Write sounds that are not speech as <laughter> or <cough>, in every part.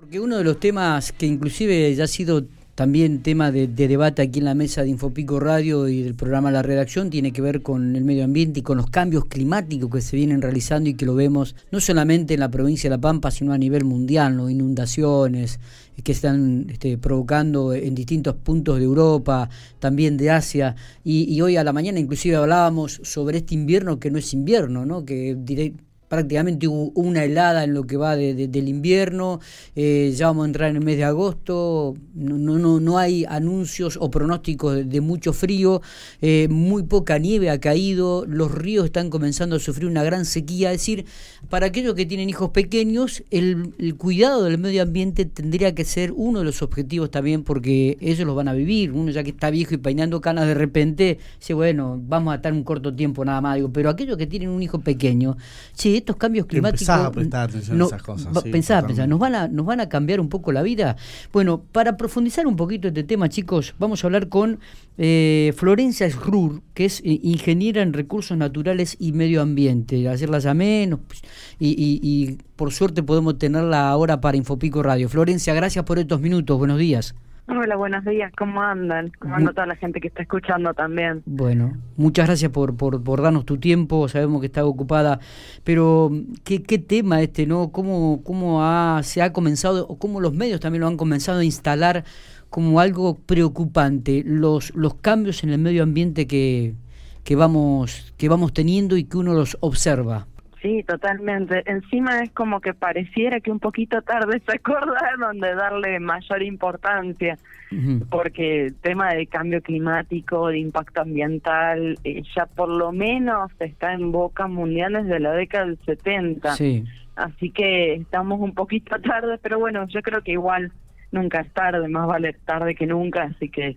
Porque uno de los temas que inclusive ya ha sido también tema de, debate aquí en la mesa de Infopico Radio y del programa La Redacción tiene que ver con el medio ambiente y con los cambios climáticos que se vienen realizando y que lo vemos no solamente en la provincia de La Pampa, sino a nivel mundial, ¿no? inundaciones que están este, provocando en distintos puntos de Europa, también de Asia. Y, y, hoy a la mañana inclusive hablábamos sobre este invierno que no es invierno, ¿no? que prácticamente hubo una helada en lo que va de, del invierno, eh, ya vamos a entrar en el mes de agosto, no, no, no hay anuncios o pronósticos de, mucho frío, eh, muy poca nieve ha caído, los ríos están comenzando a sufrir una gran sequía, es decir, para aquellos que tienen hijos pequeños, el, el cuidado del medio ambiente tendría que ser uno de los objetivos también porque ellos los van a vivir, uno ya que está viejo y peinando canas de repente, dice, bueno, vamos a estar un corto tiempo nada más, digo, pero aquellos que tienen un hijo pequeño, sí, estos cambios climáticos. a prestar atención a esas cosas. pensá, ¿nos van, a, ¿nos van a cambiar un poco la vida? Bueno, para profundizar un poquito este tema, chicos, vamos a hablar con eh, Florencia Schrur, que es eh, ingeniera en recursos naturales y medio ambiente. Ayer la llamé y, y, y por suerte podemos tenerla ahora para Infopico Radio. Florencia, gracias por estos minutos. Buenos días. Hola, buenos días. ¿Cómo andan? ¿Cómo anda toda la gente que está escuchando también? Bueno, muchas gracias por, por, por darnos tu tiempo. Sabemos que está ocupada. Pero, ¿qué, qué tema este, no? ¿Cómo, cómo ha, se ha comenzado, o cómo los medios también lo han comenzado a instalar como algo preocupante, los, los cambios en el medio ambiente que, que, vamos, que vamos teniendo y que uno los observa? Sí, totalmente. Encima es como que pareciera que un poquito tarde se acordaron <laughs> de darle mayor importancia, porque el tema de cambio climático, de impacto ambiental, eh, ya por lo menos está en boca mundial desde la década del 70. Sí. Así que estamos un poquito <laughs> tarde, pero bueno, yo creo que igual nunca es tarde, más vale tarde que nunca, así que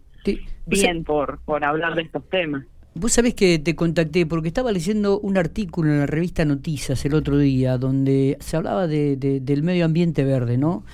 bien por, por hablar de estos temas. Vos sabés que te contacté porque estaba leyendo un artículo en la revista Noticias el otro día donde se hablaba de, del medio ambiente verde, ¿no?